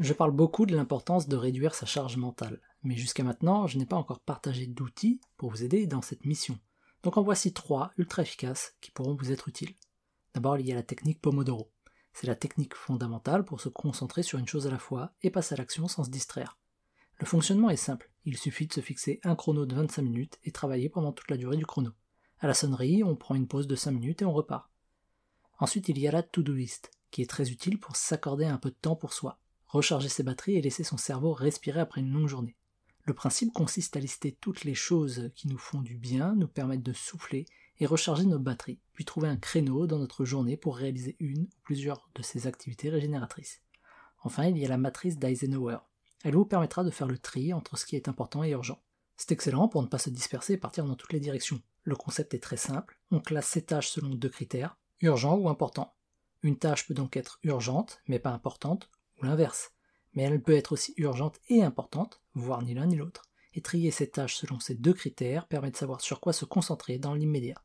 Je parle beaucoup de l'importance de réduire sa charge mentale, mais jusqu'à maintenant, je n'ai pas encore partagé d'outils pour vous aider dans cette mission. Donc en voici trois ultra efficaces qui pourront vous être utiles. D'abord, il y a la technique Pomodoro. C'est la technique fondamentale pour se concentrer sur une chose à la fois et passer à l'action sans se distraire. Le fonctionnement est simple, il suffit de se fixer un chrono de 25 minutes et travailler pendant toute la durée du chrono. À la sonnerie, on prend une pause de 5 minutes et on repart. Ensuite, il y a la to-do list, qui est très utile pour s'accorder un peu de temps pour soi, recharger ses batteries et laisser son cerveau respirer après une longue journée. Le principe consiste à lister toutes les choses qui nous font du bien, nous permettent de souffler et recharger nos batteries, puis trouver un créneau dans notre journée pour réaliser une ou plusieurs de ces activités régénératrices. Enfin, il y a la matrice d'Eisenhower. Elle vous permettra de faire le tri entre ce qui est important et urgent. C'est excellent pour ne pas se disperser et partir dans toutes les directions. Le concept est très simple, on classe ces tâches selon deux critères, urgent ou important. Une tâche peut donc être urgente, mais pas importante, ou l'inverse. Mais elle peut être aussi urgente et importante, voire ni l'un ni l'autre. Et trier ces tâches selon ces deux critères permet de savoir sur quoi se concentrer dans l'immédiat.